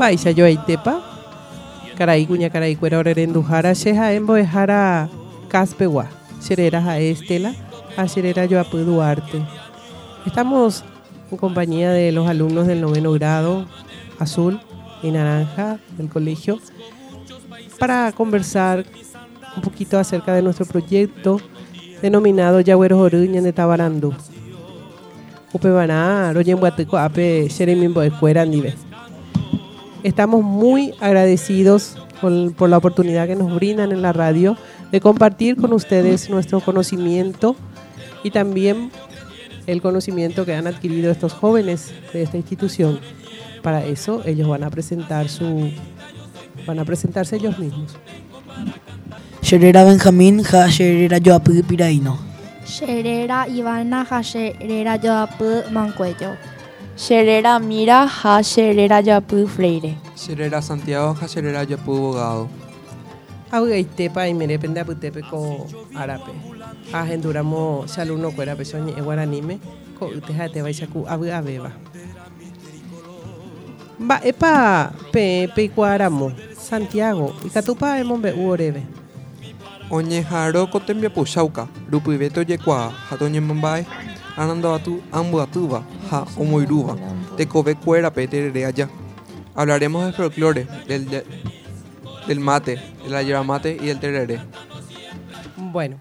Baisa yo tepa. Caray cuña caray cuera orerendujara sheja en boejara caspewa. Xerera a Estela, a Xerera Joapú Duarte. Estamos en compañía de los alumnos del noveno grado, azul y naranja del colegio, para conversar un poquito acerca de nuestro proyecto denominado Yagüeros Oruña de Tabarandú. Upebaná, Royenbuateco, Ape, Xeremimbo, Escuera, Nive. Estamos muy agradecidos por, por la oportunidad que nos brindan en la radio de compartir con ustedes nuestro conocimiento y también el conocimiento que han adquirido estos jóvenes de esta institución. Para eso ellos van a presentar su van a presentarse ellos mismos. Sherera Benjamín, ja Sherera Joapú Piraíno. Sherera Ivana Hasherera Yoapu Mancuello. Sherera Mira, ha Sherera Yapu Freire. Xerera Santiago, Xerera Yapu Bogado. Augaitepa y merepende aputepe ko arape. Agenduramo xaluno kuera pesoñe e guaranime ko uteja te vai saku abu abeba. Ba epa pe pe kuaramo Santiago ikatupa emombe uoreve. Oñeharo kotembiapu Xauca, Rupyve tojekuaa ha toñemombae Arandavatu ambuatúva ha omoirúva tekovekuérape terere aja. Hablaremos del folclore, del, de- del mate, de la yerba mate y del tereré. Bueno,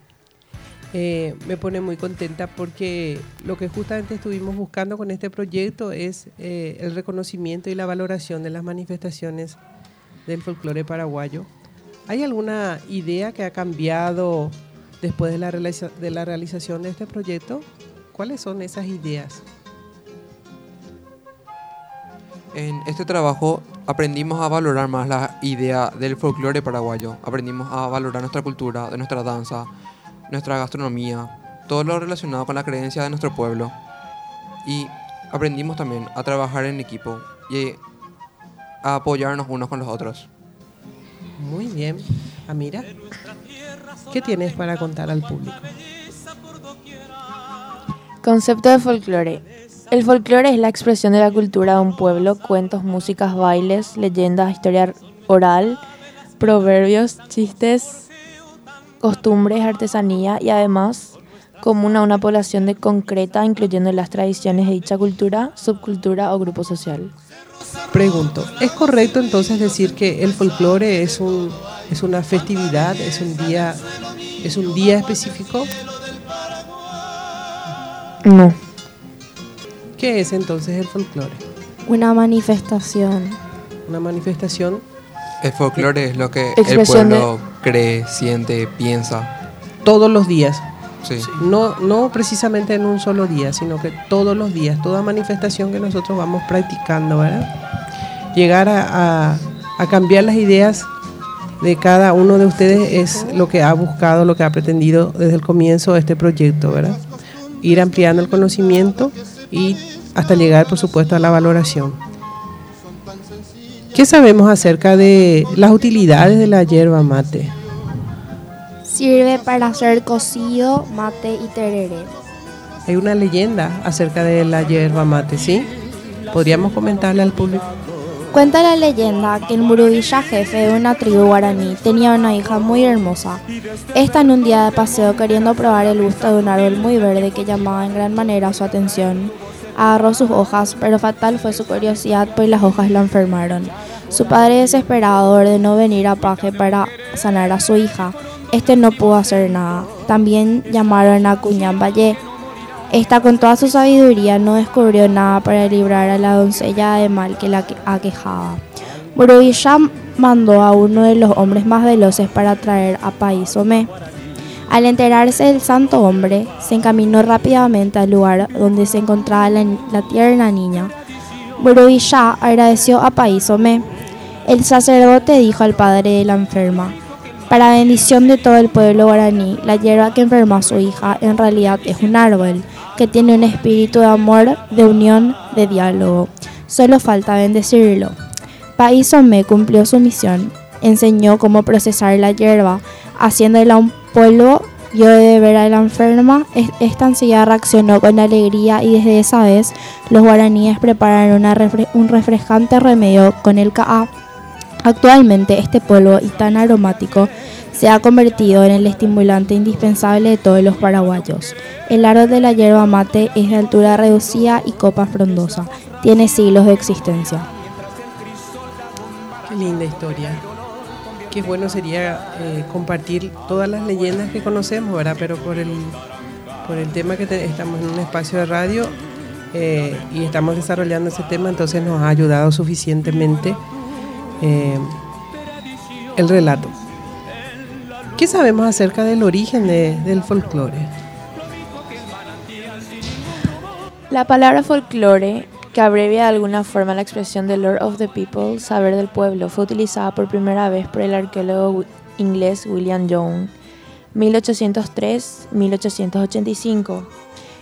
eh, me pone muy contenta porque lo que justamente estuvimos buscando con este proyecto es eh, el reconocimiento y la valoración de las manifestaciones del folclore paraguayo. ¿Hay alguna idea que ha cambiado después de la, de la realización de este proyecto? ¿Cuáles son esas ideas? En este trabajo aprendimos a valorar más la idea del folclore paraguayo. Aprendimos a valorar nuestra cultura, de nuestra danza, nuestra gastronomía, todo lo relacionado con la creencia de nuestro pueblo. Y aprendimos también a trabajar en equipo y a apoyarnos unos con los otros. Muy bien. Amira, ¿qué tienes para contar al público? Concepto de folclore. El folclore es la expresión de la cultura de un pueblo, cuentos, músicas, bailes, leyendas, historia oral, proverbios, chistes, costumbres, artesanía y además común a una población de concreta, incluyendo las tradiciones de dicha cultura, subcultura o grupo social. Pregunto, ¿es correcto entonces decir que el folclore es un es una festividad, es un día es un día específico? No. ¿Qué es entonces el folclore? Una manifestación. Una manifestación El folclore es lo que el Expresión de- pueblo cree, siente, piensa. todos los días, Sí. no no precisamente en un solo día, sino que todos los días, toda manifestación que nosotros vamos practicando, ¿verdad? Llegar a, a- a cambiar las ideas de cada uno de ustedes es lo que ha buscado, lo que ha pretendido desde el comienzo de este proyecto, ¿verdad? Ir ampliando el conocimiento y hasta llegar, por supuesto, a la valoración. ¿Qué sabemos acerca de las utilidades de la hierba mate? Sirve para hacer cocido, mate y tereré. Hay una leyenda acerca de la hierba mate, ¿sí? ¿Podríamos comentarle al público? Cuenta la leyenda que el Murubilla jefe de una tribu guaraní tenía una hija muy hermosa. Esta en un día de paseo queriendo probar el gusto de un árbol muy verde que llamaba en gran manera su atención. Agarró sus hojas, pero fatal fue su curiosidad pues las hojas la enfermaron. Su padre desesperado ordenó venir a Paje para sanar a su hija. Este no pudo hacer nada. También llamaron a Cuñán Valle, esta con toda su sabiduría no descubrió nada para librar a la doncella de mal que la que- aquejaba. Burubilla mandó a uno de los hombres más veloces para traer a País Omé. Al enterarse del santo hombre, se encaminó rápidamente al lugar donde se encontraba la, la tierna niña. Burubilla agradeció a País Omé. El sacerdote dijo al padre de la enferma, para bendición de todo el pueblo guaraní, la hierba que enfermó a su hija en realidad es un árbol que tiene un espíritu de amor, de unión, de diálogo. Solo falta bendecirlo. País Omé cumplió su misión. Enseñó cómo procesar la hierba, haciéndola un polvo dio de ver a la enferma, es- esta enseguida reaccionó con alegría y desde esa vez los guaraníes prepararon un refrescante remedio con el caá. Actualmente este polvo y tan aromático se ha convertido en el estimulante indispensable de todos los paraguayos. El árbol de la yerba mate es de altura reducida y copa frondosa. Tiene siglos de existencia. Qué linda historia. Qué bueno sería eh, compartir todas las leyendas que conocemos, ¿verdad? Pero por el, por el tema que te- estamos en un espacio de radio eh, y estamos desarrollando ese tema, entonces nos ha ayudado suficientemente eh, el relato. ¿Qué sabemos acerca del origen de- del folclore? La palabra folclore, que abrevia de alguna forma la expresión de Lord of the People, saber del pueblo, fue utilizada por primera vez por el arqueólogo inglés William Young, 1803-1885,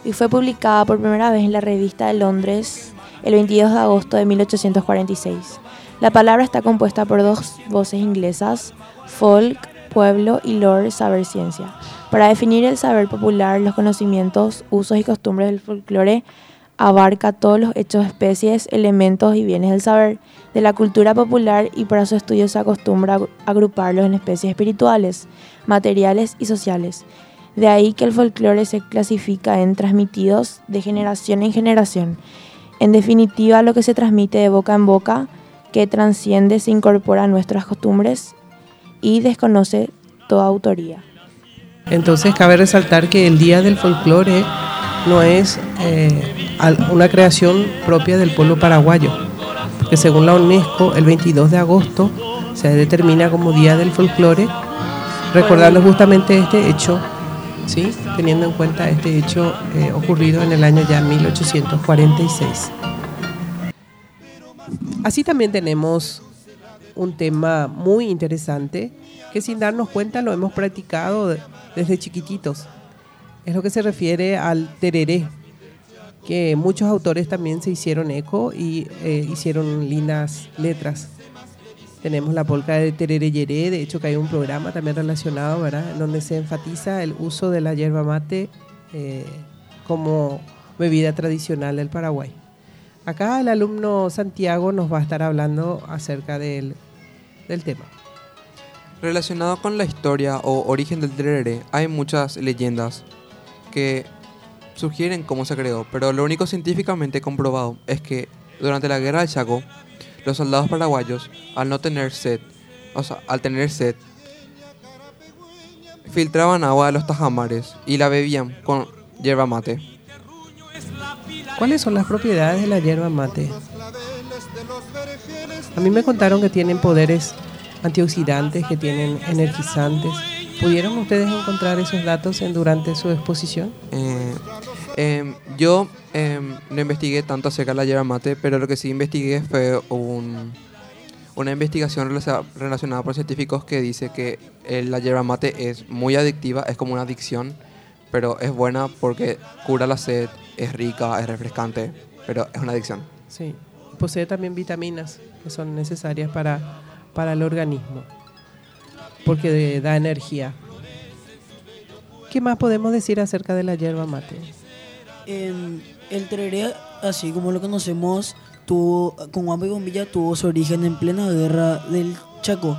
y fue publicada por primera vez en la revista de Londres el 22 de agosto de 1846. La palabra está compuesta por dos voces inglesas, folk, pueblo y lore, saber ciencia. Para definir el saber popular, los conocimientos, usos y costumbres del folclore abarca todos los hechos, especies, elementos y bienes del saber de la cultura popular y para su estudio se acostumbra a agruparlos en especies espirituales, materiales y sociales. De ahí que el folclore se clasifica en transmitidos de generación en generación. En definitiva, lo que se transmite de boca en boca, que transciende, se incorpora a nuestras costumbres y desconoce toda autoría. Entonces cabe resaltar que el Día del Folclore no es eh, una creación propia del pueblo paraguayo, porque según la UNESCO el 22 de agosto se determina como Día del Folclore, recordando justamente este hecho, ¿sí? teniendo en cuenta este hecho eh, ocurrido en el año ya 1846. Así también tenemos un tema muy interesante que sin darnos cuenta lo hemos practicado de- desde chiquititos. Es lo que se refiere al tereré, que muchos autores también se hicieron eco y eh, hicieron lindas letras. Tenemos la polca de tereré yeré, de hecho que hay un programa también relacionado, ¿verdad? En donde se enfatiza el uso de la yerba mate eh, como bebida tradicional del Paraguay. Acá el alumno Santiago nos va a estar hablando acerca del, del tema. Relacionado con la historia o origen del tereré, hay muchas leyendas que sugieren cómo se creó, pero lo único científicamente comprobado es que durante la guerra del Chaco, los soldados paraguayos, al no tener sed, o sea, al tener sed, filtraban agua de los tajamares y la bebían con yerba mate. ¿Cuáles son las propiedades de la yerba mate? A mí me contaron que tienen poderes antioxidantes, que tienen energizantes. ¿Pudieron ustedes encontrar esos datos durante su exposición? Eh, em, yo em, no investigué tanto acerca de la yerba mate, pero lo que sí investigué fue un- una investigación relacionada por científicos que dice que eh, la yerba mate es muy adictiva, es como una adicción, pero es buena porque cura la sed, es rica, es refrescante, pero es una adicción. Sí. Posee también vitaminas que son necesarias para, para el organismo, porque de- da energía. ¿Qué más podemos decir acerca de la yerba mate? El tereré, así como lo conocemos, tuvo, con Guampa y Bombilla tuvo su origen en plena guerra del Chaco.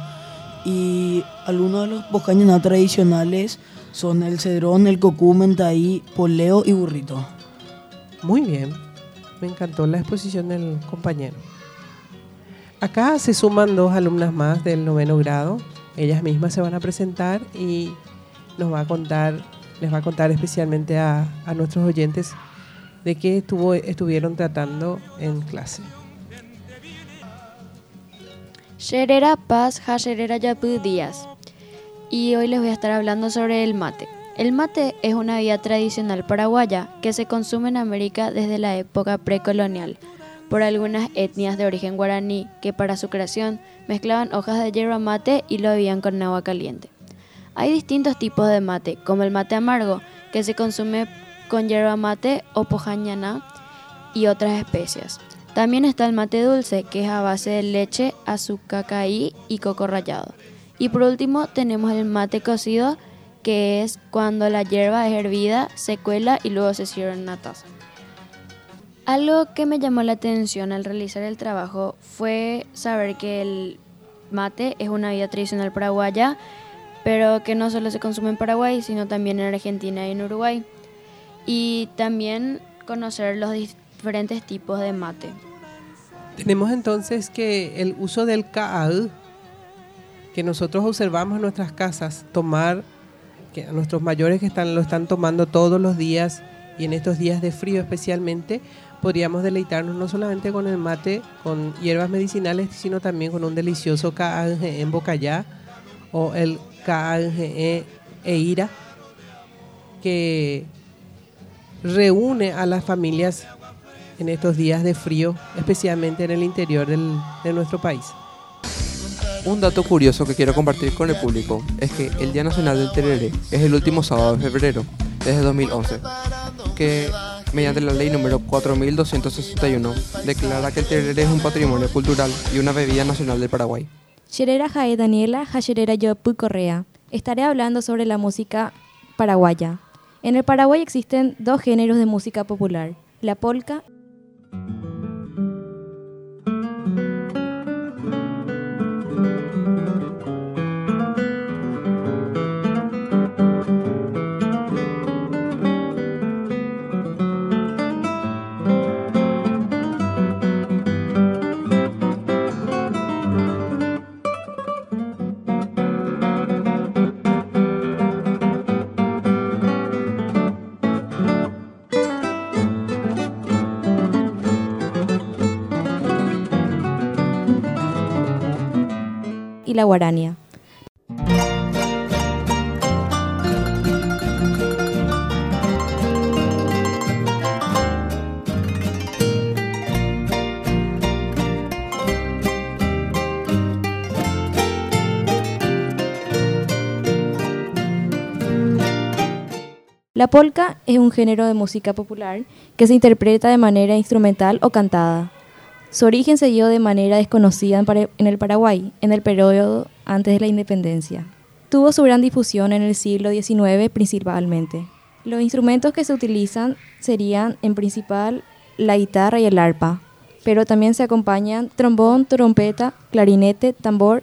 Y algunos de los boscaños tradicionales son el cedrón, el cocú, mentaí, poleo y burrito. Muy bien, me encantó la exposición del compañero. Acá se suman dos alumnas más del noveno grado. Ellas mismas se van a presentar y nos va a contar, les va a contar especialmente a, a nuestros oyentes de qué estuvo, estuvieron tratando en clase. Sherera Paz Hasherera Yapu Díaz. Y hoy les voy a estar hablando sobre el mate. El mate es una bebida tradicional paraguaya que se consume en América desde la época precolonial por algunas etnias de origen guaraní que para su creación mezclaban hojas de yerba mate y lo bebían con agua caliente. Hay distintos tipos de mate, como el mate amargo, que se consume con yerba mate o pojañana y otras especias. También está el mate dulce, que es a base de leche, azúcar caí y coco rallado. Y por último tenemos el mate cocido, que es cuando la hierba es hervida, se cuela y luego se sirve en una taza. Algo que me llamó la atención al realizar el trabajo fue saber que el mate es una bebida tradicional paraguaya, pero que no solo se consume en Paraguay, sino también en Argentina y en Uruguay. Y también conocer los diferentes tipos de mate. Tenemos entonces que el uso del CAAL, que nosotros observamos en nuestras casas, tomar, que a nuestros mayores que están, lo están tomando todos los días y en estos días de frío especialmente, podríamos deleitarnos no solamente con el mate, con hierbas medicinales, sino también con un delicioso CAAL en Bocayá o el CAAL Eira, que reúne a las familias en estos días de frío, especialmente en el interior del- de nuestro país. Un dato curioso que quiero compartir con el público es que el Día Nacional del Tereré es el último sábado de febrero, desde 2011, que mediante la ley número 4261 declara que el tereré es un patrimonio cultural y una bebida nacional del Paraguay. Sherera Jae Daniela, Hasherera Yopu Correa. Estaré hablando sobre la música paraguaya. En el Paraguay existen dos géneros de música popular, la polca la guarania. La polca es un género de música popular que se interpreta de manera instrumental o cantada. Su origen se dio de manera desconocida en, el Paraguay, en el periodo antes de la independencia. Tuvo su gran difusión en el siglo XIX principalmente. Los instrumentos que se utilizan serían en principal la guitarra y el arpa, pero también se acompañan trombón, trompeta, clarinete, tambor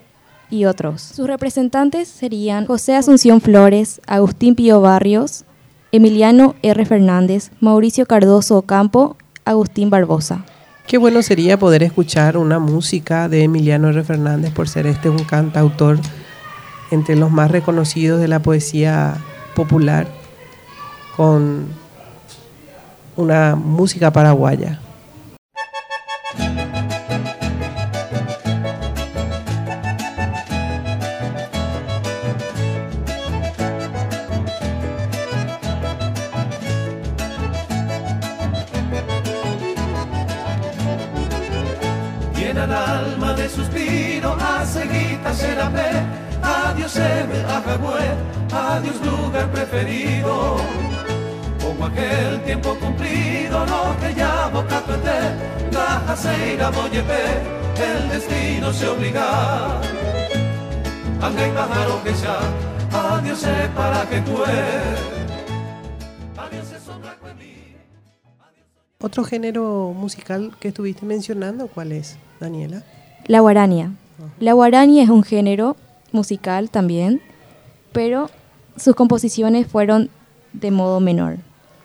y otros. Sus representantes serían José Asunción Flores, Agustín Pío Barrios, Emiliano R. Fernández, Mauricio Cardoso Ocampo, Agustín Barbosa. Qué bueno sería poder escuchar una música de Emiliano R. Fernández por ser este un cantautor entre los más reconocidos de la poesía popular con una música paraguaya. Seguita serapé, adiós sebe, a Jagüe, adiós lugar preferido. Como aquel tiempo cumplido, lo que llamo Catuete, Gaja Seira Boyepe, el destino se obliga. Angay pájaro que ya, adiós se para que se mí. Otro género musical que estuviste mencionando, ¿cuál es, Daniela? La guarania. La guarania es un género musical también, pero sus composiciones fueron de modo menor.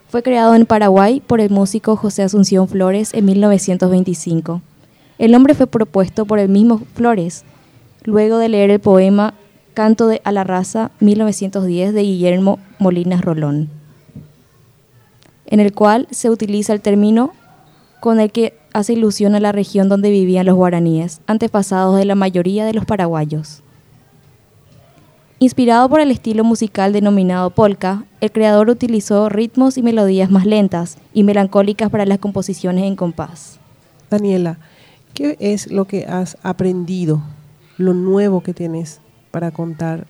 Fue creado en Paraguay por el músico José Asunción Flores en 1925. El nombre fue propuesto por el mismo Flores, luego de leer el poema Canto de, a la Raza 1910 de Guillermo Molinas Rolón, en el cual se utiliza el término con el que hace ilusión a la región donde vivían los guaraníes, antepasados de la mayoría de los paraguayos. Inspirado por el estilo musical denominado polka, el creador utilizó ritmos y melodías más lentas y melancólicas para las composiciones en compás. Daniela, ¿qué es lo que has aprendido, lo nuevo que tienes para contar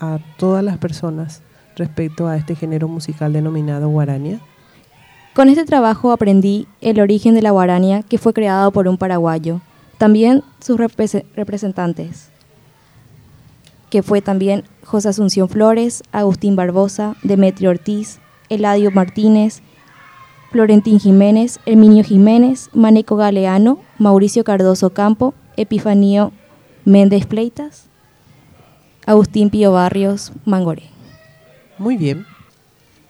a todas las personas respecto a este género musical denominado guarania? Con este trabajo aprendí el origen de la guarania que fue creado por un paraguayo, también sus repres- representantes. que fue también José Asunción Flores, Agustín Barbosa, Demetrio Ortiz, Eladio Martínez, Florentín Jiménez, Herminio Jiménez, Maneco Galeano, Mauricio Cardoso Campo, Epifanio Méndez Pleitas, Agustín Pío Barrios Mangoré. Muy bien.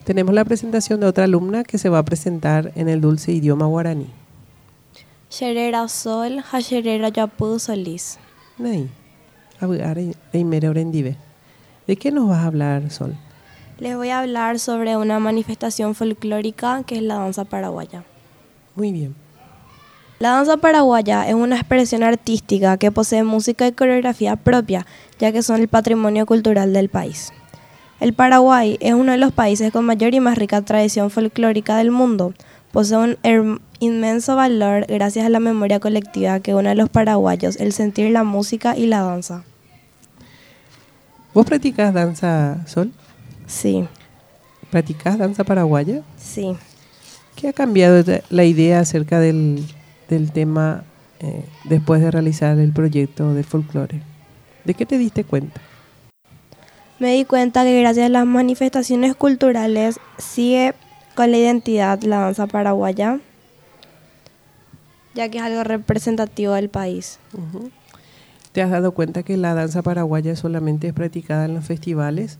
Tenemos la presentación de otra alumna que se va a presentar en el dulce idioma guaraní. Xerera Sol, Hasherera Yapu Solís. ¿De qué nos vas a hablar, Sol? Les voy a hablar sobre una manifestación folclórica que es la danza paraguaya. Muy bien. La danza paraguaya es una expresión artística que posee música y coreografía propia, ya que son el patrimonio cultural del país. El Paraguay es uno de los países con mayor y más rica tradición folclórica del mundo. Posee un inmenso valor gracias a la memoria colectiva que une a los paraguayos, el sentir la música y la danza. ¿Vos practicás danza, Sol? Sí, ¿Practicás danza paraguaya? sí. ¿Qué ha cambiado la idea acerca del, del tema eh, después de realizar el proyecto de folclore? ¿De qué te diste cuenta? Me di cuenta que gracias a las manifestaciones culturales sigue con la identidad la danza paraguaya, ya que es algo representativo del país. ¿Te has dado cuenta que la danza paraguaya solamente es practicada en los festivales?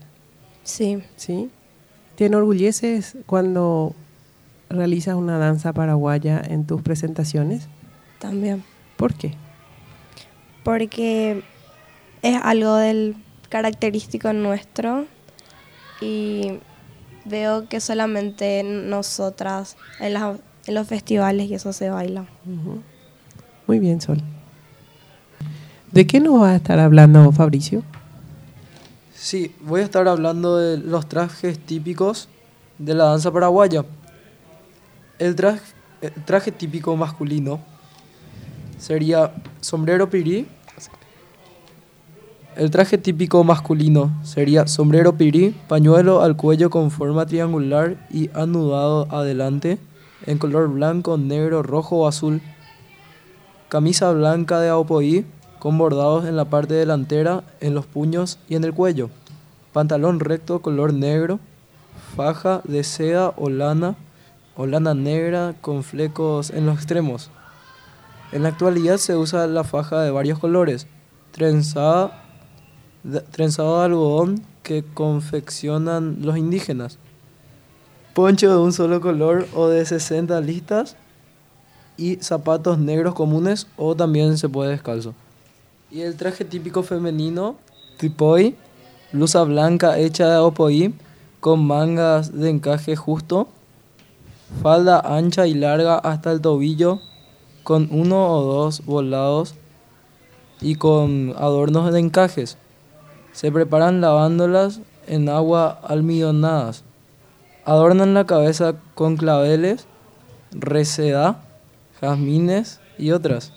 Sí, ¿Sí? ¿Te enorgulleces cuando realizas una danza paraguaya en tus presentaciones? también. ¿Por qué? Porque es algo del característico nuestro y veo que solamente nosotras en, las- en los festivales y eso se baila. Muy bien, Sol. ¿De qué nos va a estar hablando Fabricio? Sí, voy a estar hablando de los trajes típicos de la danza paraguaya. El traje, el traje típico masculino sería sombrero pirí. El traje típico masculino sería sombrero pirí, pañuelo al cuello con forma triangular y anudado adelante, en color blanco, negro, rojo o azul. Camisa blanca de aopoí con bordados en la parte delantera, en los puños y en el cuello. Pantalón recto color negro. Faja de seda o lana o lana negra con flecos en los extremos. En la actualidad se usa la faja de varios colores, trenzada, trenzado de algodón que confeccionan los indígenas. Poncho de un solo color o de 60 listas y zapatos negros comunes o también se puede descalzo. Y el traje típico femenino, tripoi, blusa blanca hecha de opoí con mangas de encaje justo, falda ancha y larga hasta el tobillo con uno o dos volados y con adornos de encajes. Se preparan lavándolas en agua almidonadas. Adornan la cabeza con claveles, reseda, jazmines y otras.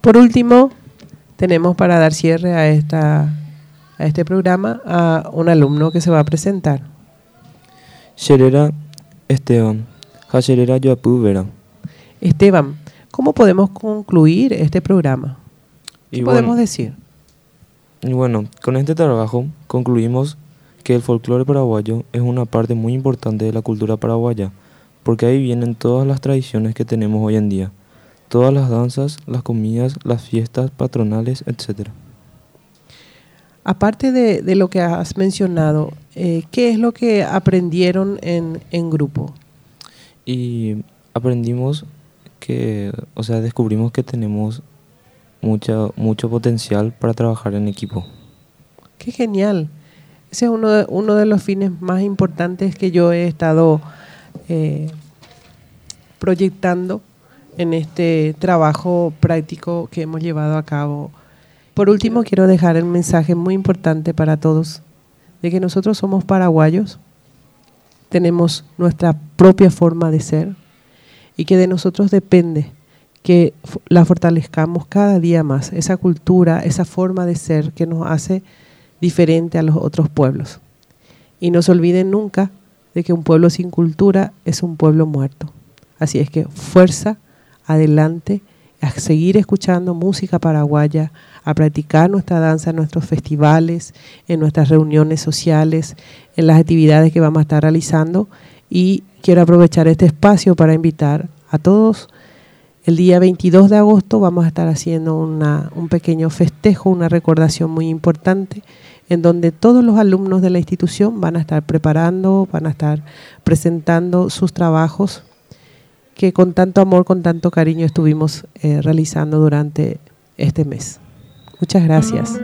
Por último, tenemos para dar cierre a, esta, a este programa a un alumno que se va a presentar. Xerera Esteban, Yoapú Vera. Esteban, ¿cómo podemos concluir este programa? ¿Qué Y podemos bueno, decir? Y bueno, con este trabajo concluimos que el folclore paraguayo es una parte muy importante de la cultura paraguaya, porque ahí vienen todas las tradiciones que tenemos hoy en día, todas las danzas, las comidas, las fiestas patronales, etc. Aparte de, de lo que has mencionado, eh, ¿qué es lo que aprendieron en, en grupo? Y aprendimos que, o sea, descubrimos que tenemos mucha, mucho potencial para trabajar en equipo. Qué genial. Ese es uno de, uno de los fines más importantes que yo he estado eh, proyectando en este trabajo práctico que hemos llevado a cabo. Por último, quiero dejar el mensaje muy importante para todos de que nosotros somos paraguayos, tenemos nuestra propia forma de ser y que de nosotros depende que la fortalezcamos cada día más, esa cultura, esa forma de ser que nos hace diferente a los otros pueblos. Y no se olviden nunca de que un pueblo sin cultura es un pueblo muerto. Así es que fuerza, adelante, a seguir escuchando música paraguaya, a practicar nuestra danza en nuestros festivales, en nuestras reuniones sociales, en las actividades que vamos a estar realizando. Y quiero aprovechar este espacio para invitar a todos. El día 22 de agosto vamos a estar haciendo una, un pequeño festejo, una recordación muy importante, en donde todos los alumnos de la institución van a estar preparando, van a estar presentando sus trabajos que con tanto amor, con tanto cariño estuvimos eh, realizando durante este mes. Muchas gracias.